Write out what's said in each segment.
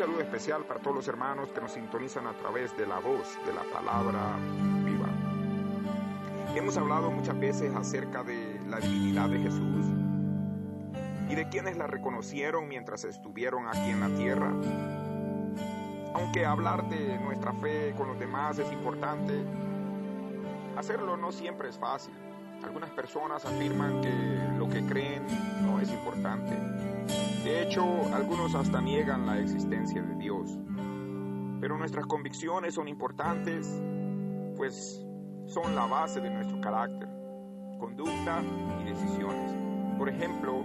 especial para todos los hermanos que nos sintonizan a través de la voz de la palabra viva. Hemos hablado muchas veces acerca de la divinidad de Jesús y de quienes la reconocieron mientras estuvieron aquí en la tierra. Aunque hablar de nuestra fe con los demás es importante, hacerlo no siempre es fácil. Algunas personas afirman que que creen no es importante. De hecho, algunos hasta niegan la existencia de Dios. Pero nuestras convicciones son importantes, pues son la base de nuestro carácter, conducta y decisiones. Por ejemplo,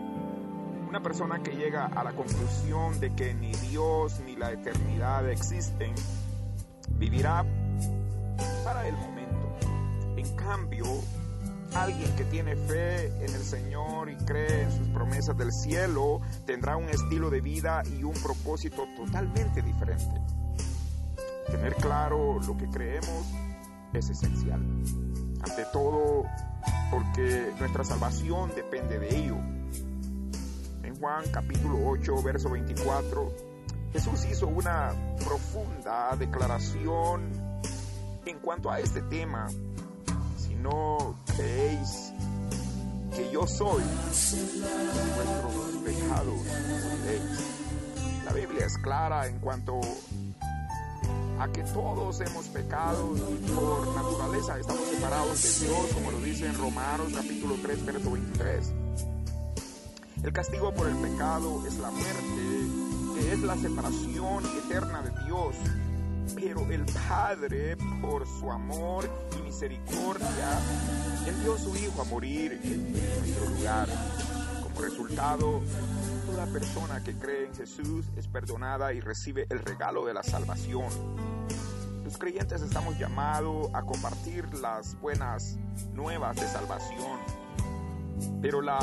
una persona que llega a la conclusión de que ni Dios ni la eternidad existen, vivirá para el momento. En cambio, Alguien que tiene fe en el Señor y cree en sus promesas del cielo tendrá un estilo de vida y un propósito totalmente diferente. Tener claro lo que creemos es esencial. Ante todo, porque nuestra salvación depende de ello. En Juan capítulo 8, verso 24, Jesús hizo una profunda declaración en cuanto a este tema no creéis que yo soy, vuestros pecados La Biblia es clara en cuanto a que todos hemos pecado y por naturaleza estamos separados de Dios, como lo dice en Romanos capítulo 3, verso 23. El castigo por el pecado es la muerte, que es la separación eterna de Dios pero el Padre, por su amor y misericordia, envió a su Hijo a morir en nuestro lugar. Como resultado, toda persona que cree en Jesús es perdonada y recibe el regalo de la salvación. Los creyentes estamos llamados a compartir las buenas nuevas de salvación, pero la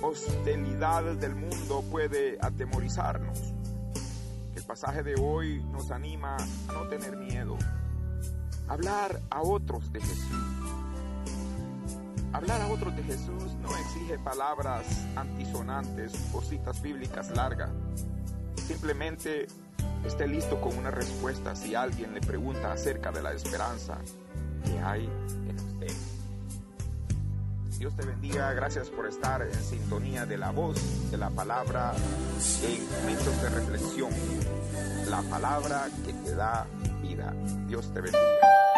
hostilidad del mundo puede atemorizarnos el pasaje de hoy nos anima a no tener miedo. Hablar a otros de Jesús. Hablar a otros de Jesús no exige palabras antisonantes o citas bíblicas largas. Simplemente esté listo con una respuesta si alguien le pregunta acerca de la esperanza que hay en usted. Dios te bendiga, gracias por estar en sintonía de la voz de la palabra en momentos de reflexión. La palabra que te da vida. Dios te bendiga.